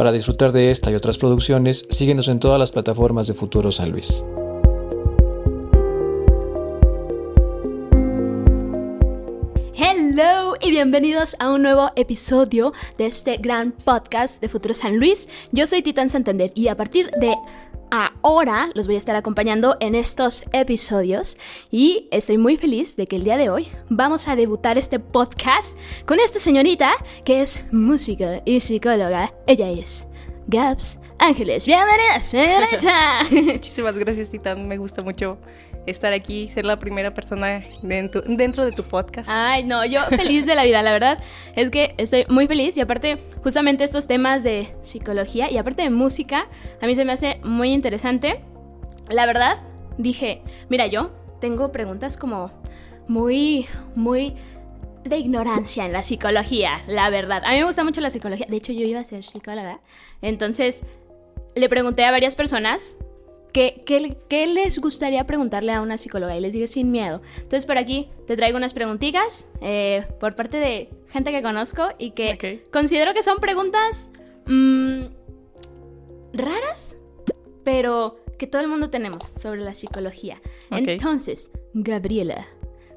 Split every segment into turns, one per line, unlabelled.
Para disfrutar de esta y otras producciones, síguenos en todas las plataformas de Futuro San Luis.
Hello y bienvenidos a un nuevo episodio de este gran podcast de Futuro San Luis. Yo soy Titán Santander y a partir de ahora los voy a estar acompañando en estos episodios y estoy muy feliz de que el día de hoy vamos a debutar este podcast con esta señorita que es música y psicóloga. Ella es Gabs Ángeles. Bienvenida, señorita.
Muchísimas gracias, Titán. Me gusta mucho estar aquí, ser la primera persona dentro, dentro, de tu podcast.
Ay, no, yo feliz de la vida, la verdad. Es que estoy muy feliz y aparte, justamente estos temas de psicología y aparte de música, a mí se me hace muy interesante. La verdad, dije, mira, yo tengo preguntas como muy, muy de ignorancia en la psicología, la verdad. A mí me gusta mucho la psicología. De hecho, yo iba a ser psicóloga. Entonces, le pregunté a varias personas ¿Qué, ¿Qué, les gustaría preguntarle a una psicóloga? Y les dije sin miedo. Entonces por aquí te traigo unas preguntitas eh, por parte de gente que conozco y que considero que son preguntas mm, raras, pero que todo el mundo tenemos sobre la psicología. Entonces, Gabriela,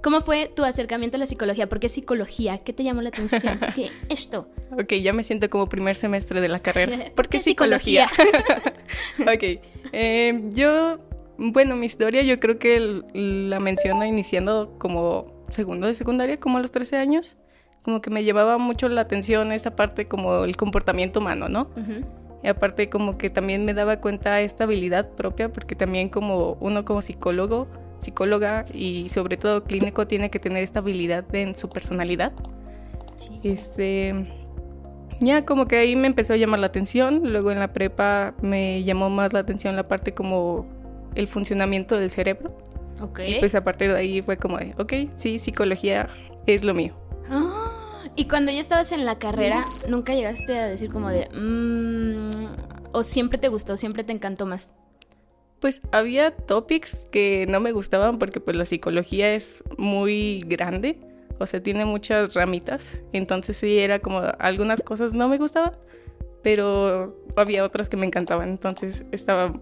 ¿Cómo fue tu acercamiento a la psicología? ¿Por qué psicología? ¿Qué te llamó la atención? ¿Por qué esto?
Ok, ya me siento como primer semestre de la carrera. ¿Por qué, psicología? ok, eh, yo, bueno, mi historia yo creo que la menciono iniciando como segundo de secundaria, como a los 13 años. Como que me llevaba mucho la atención esa parte como el comportamiento humano, ¿no? Y aparte como que también me daba cuenta esta habilidad propia, porque también como uno como psicólogo psicóloga y sobre todo clínico tiene que tener estabilidad en su personalidad. Este, ya como que ahí me empezó a llamar la atención, luego en la prepa me llamó más la atención la parte como el funcionamiento del cerebro. Ok. Y pues a partir de ahí fue como de, ok, sí, psicología es lo mío.
Ah, y cuando ya estabas en la carrera, ¿nunca llegaste a decir como de, mm", o siempre te gustó, siempre te encantó más?
pues había topics que no me gustaban porque pues la psicología es muy grande, o sea, tiene muchas ramitas, entonces sí era como algunas cosas no me gustaban, pero había otras que me encantaban, entonces estaba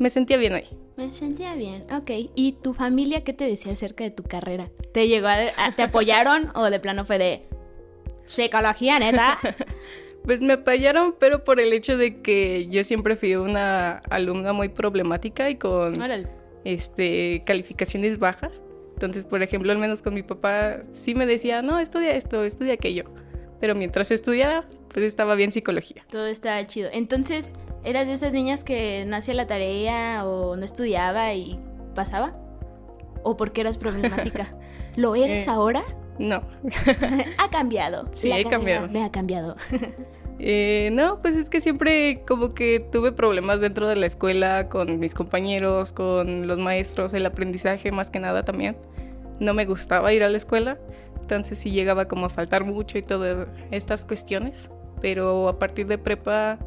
me sentía bien ahí.
Me sentía bien, ok. ¿Y tu familia qué te decía acerca de tu carrera? ¿Te llegó a, te apoyaron o de plano fue de psicología, neta?
Pues me apoyaron, pero por el hecho de que yo siempre fui una alumna muy problemática y con este calificaciones bajas. Entonces, por ejemplo, al menos con mi papá sí me decía, no, estudia esto, estudia aquello. Pero mientras estudiaba, pues estaba bien psicología.
Todo estaba chido. Entonces, ¿eras de esas niñas que no hacía la tarea o no estudiaba y pasaba? ¿O porque eras problemática? ¿Lo eres eh, ahora?
No.
ha cambiado.
Sí, he cambiado.
Me ha cambiado.
Eh, no, pues es que siempre como que tuve problemas dentro de la escuela con mis compañeros, con los maestros, el aprendizaje más que nada también. No me gustaba ir a la escuela, entonces sí llegaba como a faltar mucho y todas estas cuestiones. Pero a partir de prepa,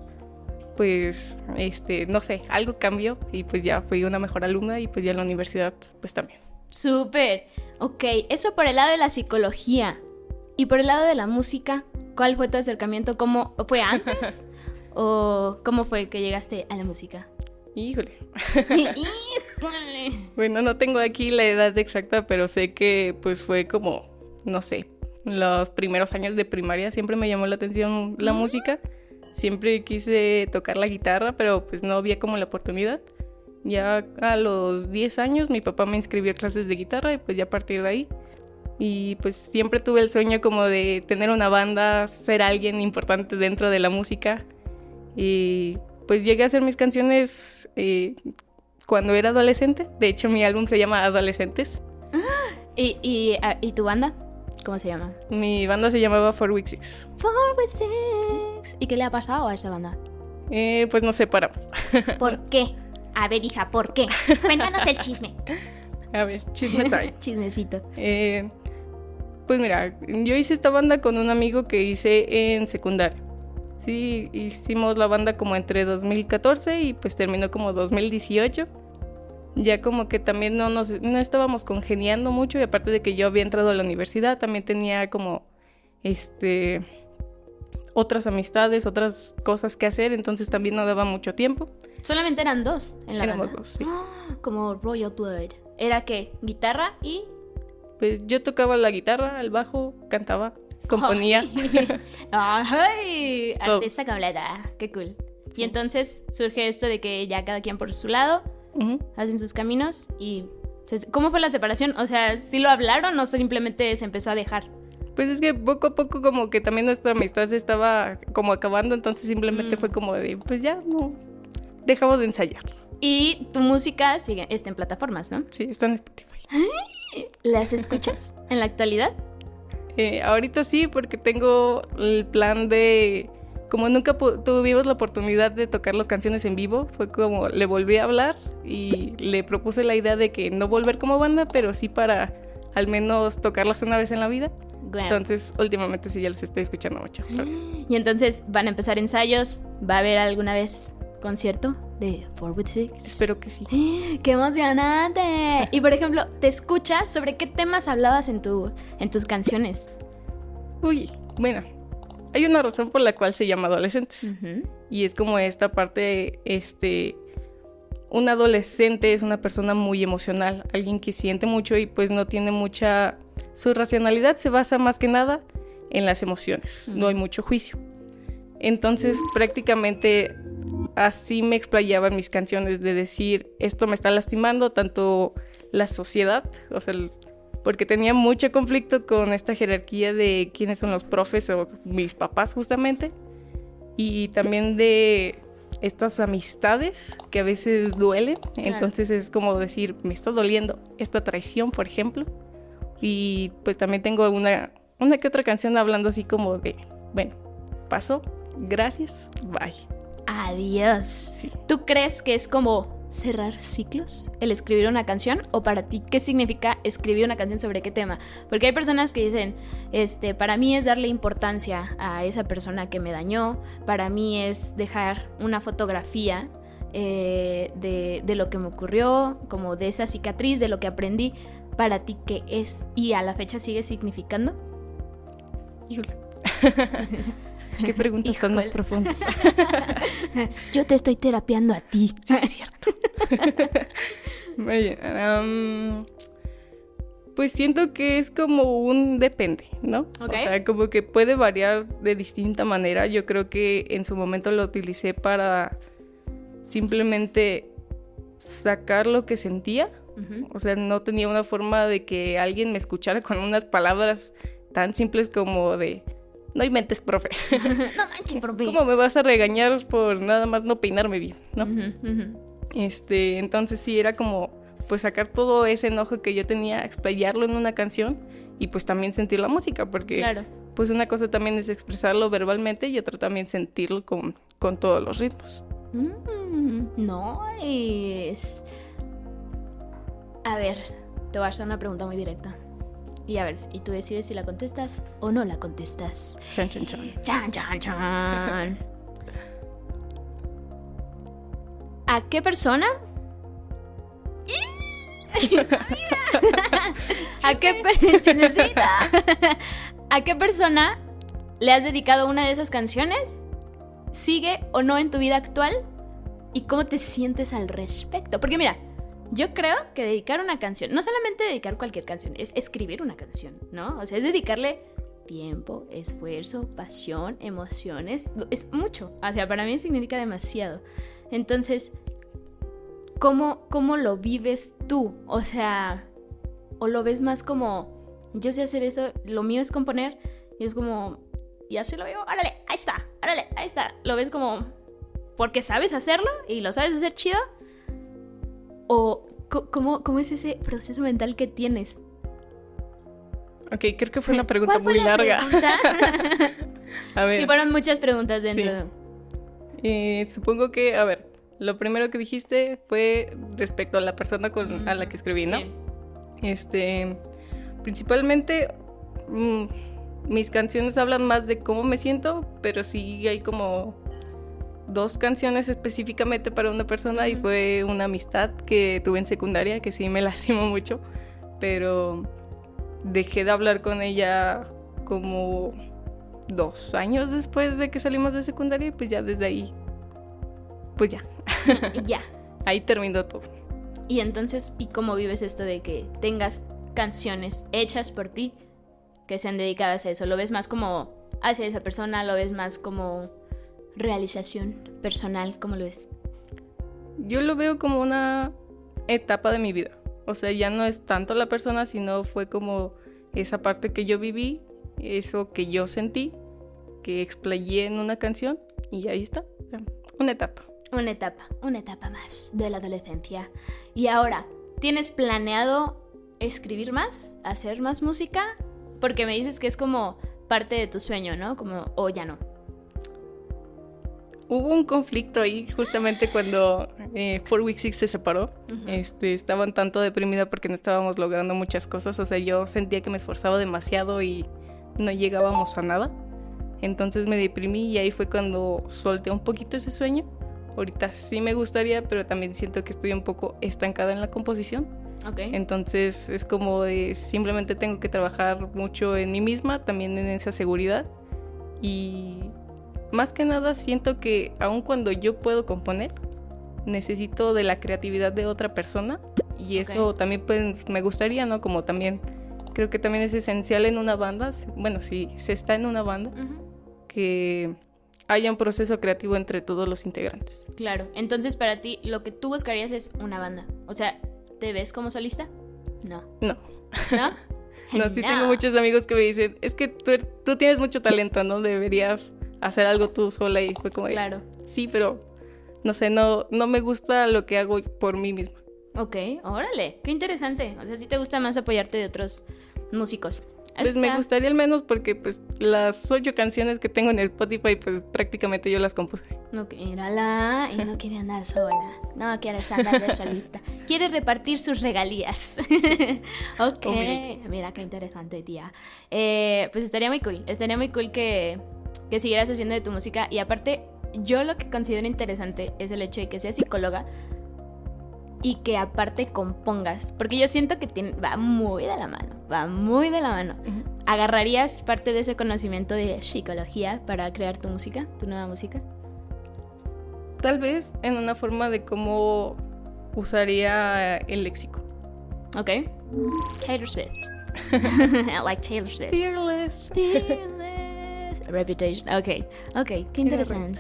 pues, este, no sé, algo cambió y pues ya fui una mejor alumna y pues ya en la universidad, pues también.
Súper. Ok, eso por el lado de la psicología. Y por el lado de la música, ¿cuál fue tu acercamiento? ¿Cómo fue antes? ¿O cómo fue que llegaste a la música?
Híjole. bueno, no tengo aquí la edad exacta, pero sé que pues fue como, no sé, los primeros años de primaria siempre me llamó la atención la música. Siempre quise tocar la guitarra, pero pues no había como la oportunidad. Ya a los 10 años mi papá me inscribió a clases de guitarra y pues ya a partir de ahí. Y pues siempre tuve el sueño como de tener una banda, ser alguien importante dentro de la música. Y pues llegué a hacer mis canciones eh, cuando era adolescente. De hecho mi álbum se llama Adolescentes.
¿Y, y, ah, ¿Y, tu banda? ¿Cómo se llama?
Mi banda se llamaba Four Week Six.
Four Week Six. ¿Y qué le ha pasado a esa banda?
Eh, pues nos separamos.
¿Por qué? A ver, hija, ¿por qué? Cuéntanos el chisme.
A ver, chisme time.
Chismecito.
Eh, pues mira, yo hice esta banda con un amigo que hice en secundaria. Sí, hicimos la banda como entre 2014 y pues terminó como 2018. Ya como que también no nos no estábamos congeniando mucho y aparte de que yo había entrado a la universidad, también tenía como este otras amistades, otras cosas que hacer, entonces también no daba mucho tiempo.
Solamente eran dos en la
Éramos
banda.
dos, sí.
¡Ah! Como Royal Blood. ¿Era qué? ¿Guitarra y...?
Pues yo tocaba la guitarra, el bajo, cantaba, componía.
¡Ay!
Todo.
Artista completa. Qué cool. Y entonces surge esto de que ya cada quien por su lado
Ujú.
hacen sus caminos y... ¿Cómo fue la separación? O sea, ¿sí lo hablaron o simplemente se empezó a dejar?
Pues es que poco a poco como que también nuestra amistad se estaba como acabando, entonces simplemente
Mm.
fue como de, pues ya no, dejamos de ensayar.
Y tu música sigue, está en plataformas, ¿no?
Sí, está en Spotify.
¿Las escuchas en la actualidad?
Eh, ahorita sí, porque tengo el plan de, como nunca tuvimos la oportunidad de tocar las canciones en vivo, fue como le volví a hablar y le propuse la idea de que no volver como banda, pero sí para al menos tocarlas una vez en la vida. Entonces, últimamente sí ya les estoy escuchando mucho.
Y entonces van a empezar ensayos. ¿Va a haber alguna vez concierto de Four with Six?
Espero que sí.
¡Qué emocionante! Y por ejemplo, ¿te escuchas sobre qué temas hablabas en, tu, en tus canciones?
Uy, bueno, hay una razón por la cual se llama adolescentes. Y es como esta parte, este, un adolescente es una persona muy emocional, alguien que siente mucho y pues no tiene mucha, su racionalidad se basa más que nada en las emociones, no hay mucho juicio. Entonces prácticamente así me explayaba mis canciones de decir, esto me está lastimando tanto la sociedad, o sea, porque tenía mucho conflicto con esta jerarquía de quiénes son los profes o mis papás justamente, y también de estas amistades que a veces duelen, entonces es como decir, me está doliendo esta traición, por ejemplo, y pues también tengo una, una que otra canción hablando así como de, bueno, pasó, gracias, bye.
Adiós.
Sí.
¿Tú crees que es como cerrar ciclos el escribir una canción? ¿O para ti qué significa escribir una canción sobre qué tema? Porque hay personas que dicen, este, para mí es darle importancia a esa persona que me dañó, para mí es dejar una fotografía eh, de, de lo que me ocurrió, como de esa cicatriz, de lo que aprendí. Para ti, ¿qué es? ¿Y a la fecha sigue significando?
Híjole. Qué preguntas tan más profundas.
Yo te estoy terapiando a ti.
Sí, es cierto. Pues siento que es como un depende, ¿no?
Ok.
O sea, como que puede variar de distinta manera. Yo creo que en su momento lo utilicé para simplemente sacar lo que sentía. O sea, no tenía una forma de que alguien me escuchara con unas palabras tan simples como de no inventes, profe.
no manches, profe.
¿Cómo me vas a regañar por nada más no peinarme bien? ¿no? Este, entonces sí era como pues sacar todo ese enojo que yo tenía, explayarlo en una canción y pues también sentir la música, porque
Claro.
pues una cosa también es expresarlo verbalmente y otra también sentirlo con, con todos los ritmos.
Mm, no es. A ver, te voy a hacer una pregunta muy directa. Y a ver, y tú decides si la contestas o no la contestas.
Chan, chan, chan.
Chan, chan, chan. ¿A qué persona? ¿A qué pe- Chismecita. ¿A qué persona le has dedicado una de esas canciones? ¿Sigue o no en tu vida actual? ¿Y cómo te sientes al respecto? Porque mira, yo creo que dedicar una canción, no solamente dedicar cualquier canción, es escribir una canción, ¿no? O sea, es dedicarle tiempo, esfuerzo, pasión, emociones, es mucho. O sea, para mí significa demasiado. Entonces, ¿cómo, cómo lo vives tú? O sea, o lo ves más como, yo sé hacer eso, lo mío es componer, y es como, y así lo veo, órale, ahí está, órale, ahí está. Lo ves como, porque sabes hacerlo y lo sabes hacer chido. O, ¿cómo, cómo es ese proceso mental que tienes?
Ok, creo que fue una pregunta
¿Cuál fue
muy
la
larga.
pregunta?
A ver,
sí, fueron muchas preguntas dentro.
Sí. eh, supongo que, a ver, lo primero que dijiste fue respecto a la persona con, a la que escribí, ¿no?
Sí.
Este, principalmente mm, mis canciones hablan más de cómo me siento, pero sí hay como dos canciones específicamente para una persona y fue una amistad que tuve en secundaria que sí me lastimó mucho, pero dejé de hablar con ella como dos años después de que salimos de secundaria, pues ya desde ahí, pues ya.
ya.
ahí terminó todo.
Y entonces, ¿y cómo vives esto de que tengas canciones hechas por ti que sean dedicadas a eso? ¿Lo ves más como hacia esa persona? ¿Lo ves más como realización personal? ¿Cómo lo ves?
Yo lo veo como una etapa de mi vida. O sea, ya no es tanto la persona, sino fue como esa parte que yo viví, eso que yo sentí, que explayé en una canción y ahí está, una etapa.
Una etapa, una etapa más de la adolescencia. Y ahora, ¿tienes planeado escribir más? ¿Hacer más música? Porque me dices que es como parte de tu sueño, ¿no? Como, o ya no.
Hubo un conflicto ahí justamente cuando eh, Four Week Six se separó. este, estaban tanto deprimida porque no estábamos logrando muchas cosas. O sea, yo sentía que me esforzaba demasiado y no llegábamos a nada. Entonces me deprimí y ahí fue cuando solté un poquito ese sueño. Ahorita sí me gustaría, pero también siento que estoy un poco estancada en la composición.
Okay.
Entonces es como de simplemente tengo que trabajar mucho en mí misma, también en esa seguridad. Y más que nada siento que aun cuando yo puedo componer, necesito de la creatividad de otra persona. Y eso también pues, me gustaría, ¿no? Como también creo que también es esencial en una banda, bueno, si se está en una banda, que haya un proceso creativo entre todos los integrantes.
Claro, entonces para ti lo que tú buscarías es una banda. O sea, ¿te ves como solista? No.
No.
¿No?
no, sí tengo muchos amigos que me dicen, es que tú, tú tienes mucho talento, ¿no? Deberías hacer algo tú sola y fue como,
claro.
sí, pero no sé, no, no me gusta lo que hago por mí misma.
Ok, órale, qué interesante. O sea, sí te gusta más apoyarte de otros músicos.
Pues me gustaría al menos porque pues las ocho canciones que tengo en Spotify pues prácticamente yo las compuse.
Ok, mírala y no quiere andar sola. No quiere andar de solista. Quiere repartir sus regalías. ok, mira qué interesante tía. Eh, pues estaría muy cool, estaría muy cool que, que siguieras haciendo de tu música y aparte yo lo que considero interesante es el hecho de que seas psicóloga y que aparte compongas, porque yo siento que tiene, va muy de la mano, va muy de la mano. ¿Agarrarías parte de ese conocimiento de psicología para crear tu música, tu nueva música?
Tal vez en una forma de cómo usaría el léxico.
Ok. Taylor Swift. like Taylor Swift.
Fearless.
Fearless. Reputation. Ok, ok, qué interesante.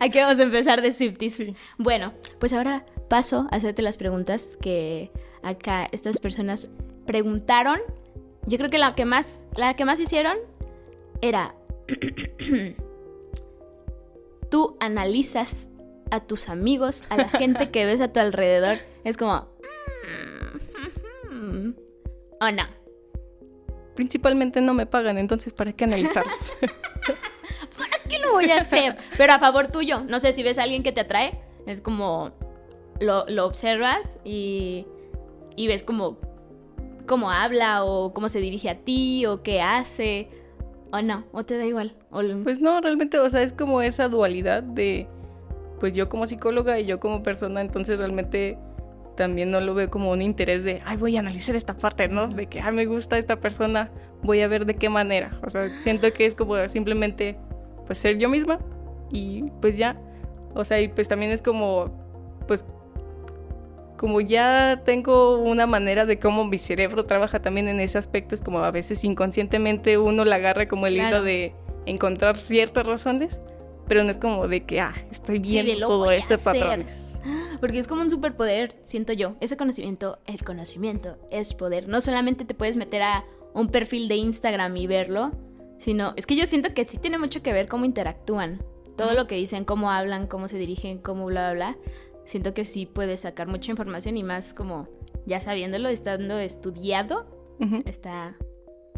Aquí vamos a empezar de Swifties. Bueno, pues ahora paso a hacerte las preguntas que acá estas personas preguntaron. Yo creo que la que más, la que más hicieron era. Tú analizas a tus amigos, a la gente que ves a tu alrededor. Es como. Mm, ¿O no?
Principalmente no me pagan, entonces ¿para qué analizarlos?
qué lo voy a hacer? Pero a favor tuyo. No sé si ves a alguien que te atrae, es como lo, observas y, y ves como cómo habla o cómo se dirige a ti o qué hace. O no, o te da igual.
Pues no, realmente, o sea, es como esa dualidad de, pues yo como psicóloga y yo como persona, entonces realmente también no lo veo como un interés de, ay, voy a analizar esta parte, ¿no? De que, ay, me gusta esta persona, voy a ver de qué manera. O sea, siento que es como simplemente pues ser yo misma y pues ya, o sea, y pues también es como, pues como ya tengo una manera de cómo mi cerebro trabaja también en ese aspecto, es como a veces inconscientemente uno la agarra como el hilo de encontrar ciertas razones, pero no es como de que, ah, estoy viendo todo este patrones.
Porque es como un superpoder, siento yo. Ese conocimiento, el conocimiento es poder. No solamente te puedes meter a un perfil de Instagram y verlo, sino es que yo siento que sí tiene mucho que ver cómo interactúan. Todo lo que dicen, cómo hablan, cómo se dirigen, cómo bla, bla, bla. Siento que sí puede sacar mucha información y más como ya sabiéndolo, estando estudiado, está,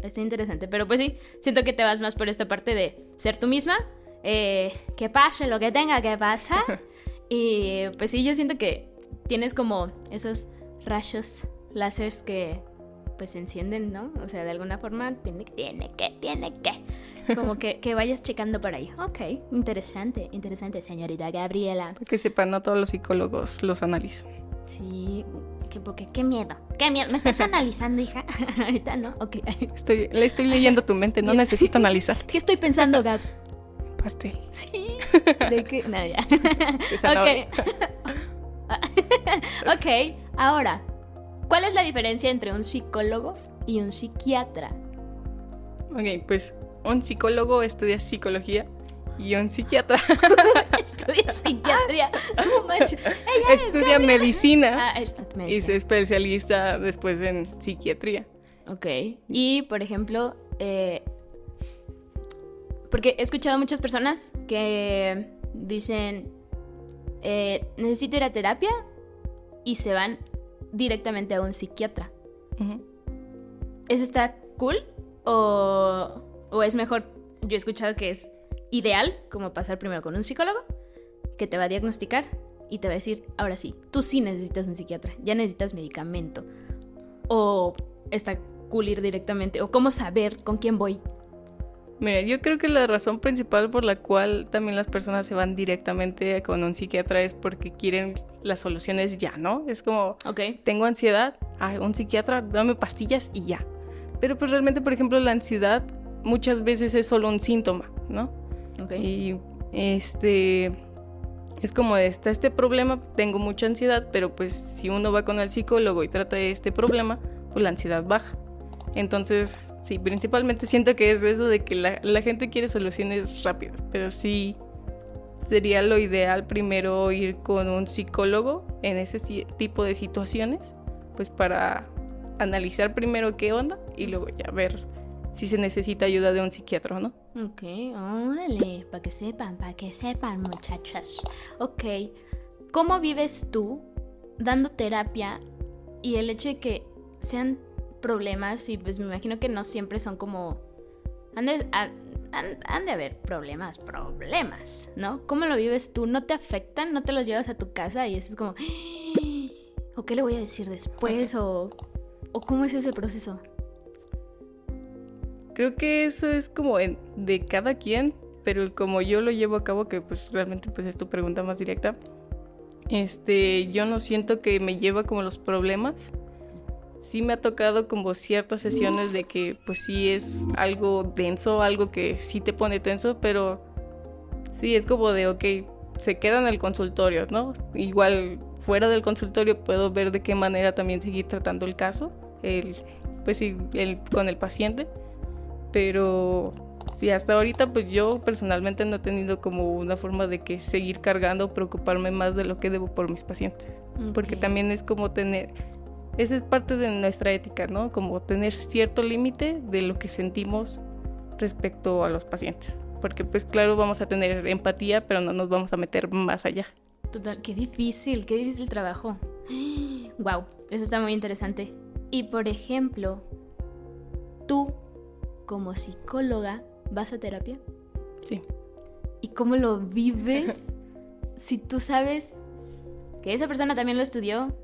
está interesante. Pero pues sí, siento que te vas más por esta parte de ser tú misma, eh, que pase lo que tenga que pasar. y pues sí, yo siento que tienes como esos rayos láseres que pues se encienden, ¿no? O sea, de alguna forma tiene, tiene que, tiene que. Como que, que vayas checando por ahí. Ok, interesante, interesante, señorita Gabriela.
Que sepan, no todos los psicólogos los analizan.
Sí, que porque qué miedo, qué miedo. ¿Me estás analizando, hija? Ahorita no, ok.
Estoy, le estoy leyendo tu mente, no necesito analizarte.
¿Qué estoy pensando, Gabs?
Pastel.
Sí. ¿De qué? Nada,
zanahoria.
ok. ok, ahora, ¿cuál es la diferencia entre un psicólogo y un psiquiatra?
Ok, pues un psicólogo estudia psicología y un psiquiatra
Estudia psiquiatría. No manches. Ella es
estudia
Gabriela.
medicina
Ah, es-
y
medicina.
se especializa después en psiquiatría.
Ok. Y, por ejemplo, eh, porque he escuchado muchas personas que dicen, eh, necesito ir a terapia y se van directamente a un psiquiatra. ¿Eso está cool? ¿O, o es mejor? Yo he escuchado que es ideal como pasar primero con un psicólogo que te va a diagnosticar y te va a decir, ahora sí, tú sí necesitas un psiquiatra, ya necesitas medicamento. O está cool ir directamente, o cómo saber con quién voy.
Mira, yo creo que la razón principal por la cual también las personas se van directamente con un psiquiatra es porque quieren las soluciones ya, ¿no? Es como, tengo ansiedad, ah, un psiquiatra, dame pastillas y ya. Pero pues realmente, por ejemplo, la ansiedad muchas veces es solo un síntoma, ¿no?
Ok.
Y este es como está este problema, tengo mucha ansiedad, pero pues si uno va con el psicólogo y trata de este problema, pues la ansiedad baja. Entonces, sí, principalmente siento que es eso de que la, gente quiere soluciones rápidas, pero sí sería lo ideal primero ir con un psicólogo en ese tipo de situaciones, pues para analizar primero qué onda y luego ya ver si se necesita ayuda de un psiquiatra o no.
Ok, órale, para que sepan, para que sepan, muchachas. Ok, ¿cómo vives tú dando terapia y el hecho de que sean problemas y pues me imagino que no siempre son como... Han de, han- han- han de haber problemas, problemas, ¿no? ¿Cómo lo vives tú? ¿No te afectan? ¿No te los llevas a tu casa y es como... ¿O qué le voy a decir después? ¿O, ¿O cómo es ese proceso?
Creo que eso es como de cada quien, pero como yo lo llevo a cabo, que pues realmente pues es tu pregunta más directa, este, yo no siento que me lleva como los problemas. Sí me ha tocado como ciertas sesiones de que pues sí es algo denso, algo que sí te pone tenso, pero sí es como de, ok, se queda en el consultorio, ¿no? Igual fuera del consultorio puedo ver de qué manera también seguir tratando el caso, el, pues sí, el, con el paciente pero sí, hasta ahorita pues yo personalmente no he tenido como una forma de que seguir cargando preocuparme más de lo que debo por mis pacientes, porque también es como tener, esa es parte de nuestra ética, ¿no? Como tener cierto límite de lo que sentimos respecto a los pacientes, porque pues claro vamos a tener empatía, pero no nos vamos a meter más allá.
Total, qué difícil, qué difícil trabajo. Wow, eso está muy interesante. Y por ejemplo, tú como psicóloga vas a terapia
Sí.
y cómo lo vives si tú sabes que esa persona también lo estudió,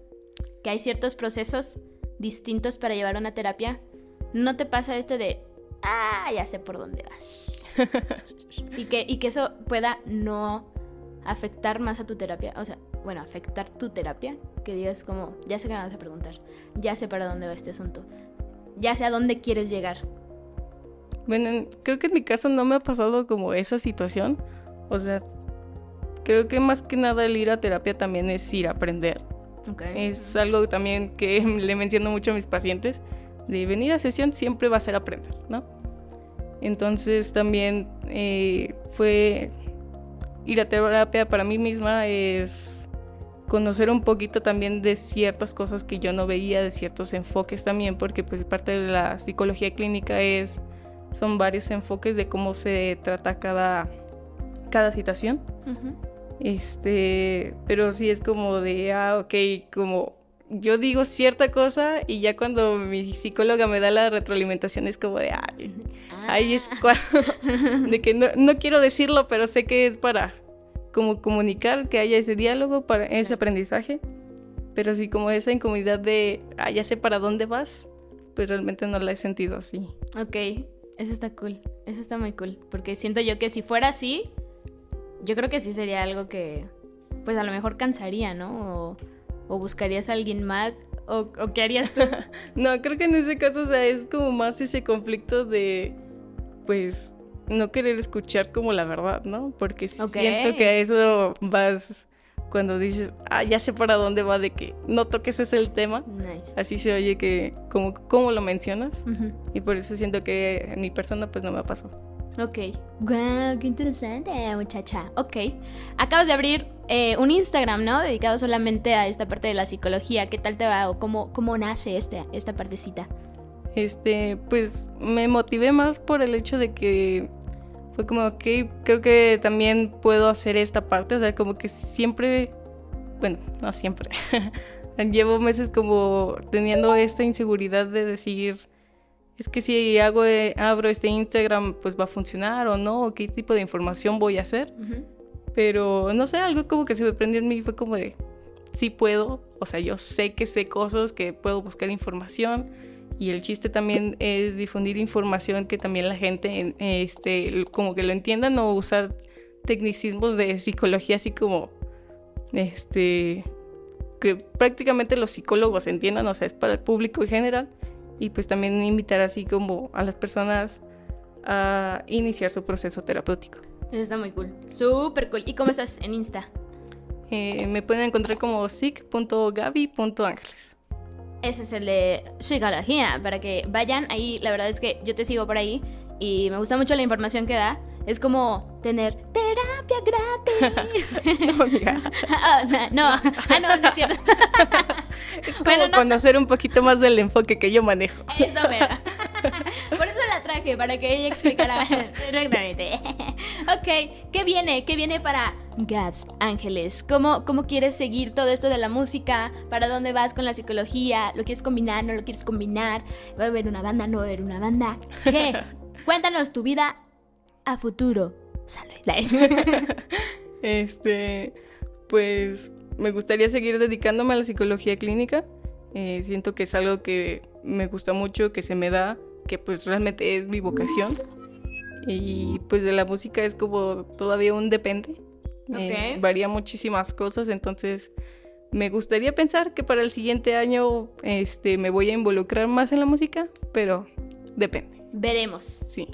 que hay ciertos procesos distintos para llevar una terapia. No te pasa este de, ah, ya sé por dónde vas. y, que, y que eso pueda no afectar más a tu terapia, o sea, bueno, afectar tu terapia, que digas como, ya sé que me vas a preguntar, ya sé para dónde va este asunto, ya sé a dónde quieres llegar.
Bueno, en- creo que en mi caso no me ha pasado como esa situación. O sea, creo que más que nada el ir a terapia también es ir a aprender. Es algo también que le menciono mucho a mis pacientes. De venir a sesión siempre va a ser aprender, ¿no? Entonces también eh, fue ir a terapia para mí misma es conocer un poquito también de ciertas cosas que yo no veía, de ciertos enfoques también, porque pues parte de la psicología clínica es son varios enfoques de cómo se trata cada, cada situación. Este, pero sí es como de, ah, ok, como yo digo cierta cosa y ya cuando mi psicóloga me da la retroalimentación es como de, ay, ahí es cuando, de que no, no quiero decirlo, pero sé que es para como comunicar, que haya ese diálogo, para ese aprendizaje, pero sí como esa incomodidad de, ah, ya sé para dónde vas, pues realmente no la he sentido así.
Ok, eso está cool, eso está muy cool, porque siento yo que si fuera así, yo creo que sí sería algo que, pues a lo mejor cansaría, ¿no? O, ¿O buscarías a alguien más? ¿O, o qué harías tú?
no, creo que en ese caso, o sea, es como más ese conflicto de, pues, no querer escuchar como la verdad, ¿no? Porque siento que a eso vas cuando dices, ah, ya sé para dónde va de que no toques ese el tema. Así se oye que como, como lo mencionas. Y por eso siento que en mi persona pues no me ha pasado.
Ok. Wow, qué interesante, muchacha. Ok. Acabas de abrir eh, un Instagram, ¿no? Dedicado solamente a esta parte de la psicología. ¿Qué tal te va o cómo, cómo nace este, esta partecita?
Este, pues me motivé más por el hecho de que fue como, ok, creo que también puedo hacer esta parte, o sea, como que siempre, bueno, no siempre, llevo meses como teniendo esta inseguridad de decir, es que si hago, eh, abro este Instagram, pues va a funcionar o no, o qué tipo de información voy a hacer. Pero no sé, algo como que se me prendió en mí fue como de, sí puedo, o sea, yo sé que sé cosas, que puedo buscar información y el chiste también es difundir información que también la gente este, como que lo entienda, no usar tecnicismos de psicología así como este que prácticamente los psicólogos entiendan, o sea, es para el público en general y pues también invitar así como a las personas a iniciar su proceso terapéutico.
Eso está muy cool, súper cool. ¿Y cómo estás en Insta?
Eh, me pueden encontrar como sic.gaby.ángeles.
Ese es el de psicología, para que vayan ahí. La verdad es que yo te sigo por ahí y me gusta mucho la información que da. Es como tener terapia gratis. no, ah, no, ah, no, no es cierto.
es como conocer un poquito más del enfoque que yo manejo.
Eso, mira. Por eso la traje, para que ella explicara perfectamente. ok, ¿qué viene? ¿Qué viene para Gaps Ángeles? ¿Cómo, ¿Cómo quieres seguir todo esto de la música? ¿Para dónde vas con la psicología? ¿Lo quieres combinar? ¿No lo quieres combinar? ¿Va a haber una banda? ¿No va a haber una banda? ¿Qué? Cuéntanos tu vida a futuro. Salud.
este, pues me gustaría seguir dedicándome a la psicología clínica. Eh, siento que es algo que me gusta mucho, que se me da que pues realmente es mi vocación. Y pues de la música es como todavía un depende. Eh, varía muchísimas cosas, entonces me gustaría pensar que para el siguiente año este, me voy a involucrar más en la música, pero depende.
Veremos.
Sí.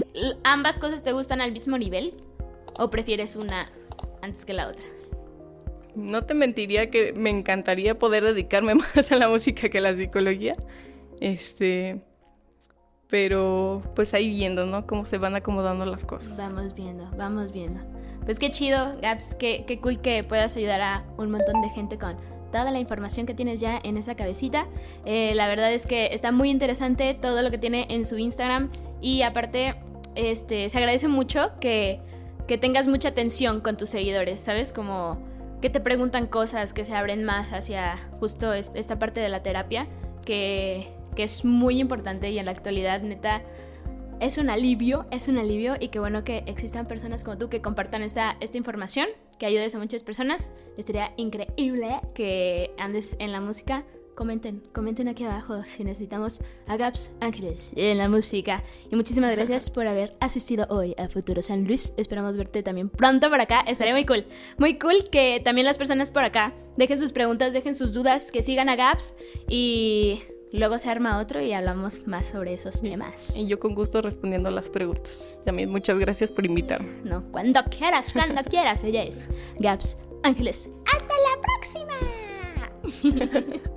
¿Ambas cosas te gustan al mismo nivel? ¿O prefieres una antes que la otra?
No te mentiría que me encantaría poder dedicarme más a la música que a la psicología. Este, pero pues ahí viendo, ¿no? Cómo se van acomodando las cosas.
Vamos viendo, vamos viendo. Pues qué chido, Gaps, qué, qué cool que puedas ayudar a un montón de gente con toda la información que tienes ya en esa cabecita. Eh, la verdad es que está muy interesante todo lo que tiene en su Instagram y aparte este, se agradece mucho que, que tengas mucha atención con tus seguidores, ¿sabes? Como que te preguntan cosas, que se abren más hacia justo esta parte de la terapia, que que es muy importante y en la actualidad, neta, es un alivio, es un alivio y qué bueno que existan personas como tú que compartan esta, esta información, que ayudes a muchas personas. Estaría increíble que andes en la música. Comenten, comenten aquí abajo si necesitamos a Gaps Ángeles en la música. Y muchísimas gracias por haber asistido hoy a Futuro San Luis. Esperamos verte también pronto por acá. Estaría muy cool. Muy cool que también las personas por acá dejen sus preguntas, dejen sus dudas, que sigan a Gaps y Luego se arma otro y hablamos más sobre esos temas.
Y yo con gusto respondiendo las preguntas. También muchas gracias por invitarme.
No, cuando quieras, cuando quieras. Ella es Gaps Ángeles. ¡Hasta la próxima!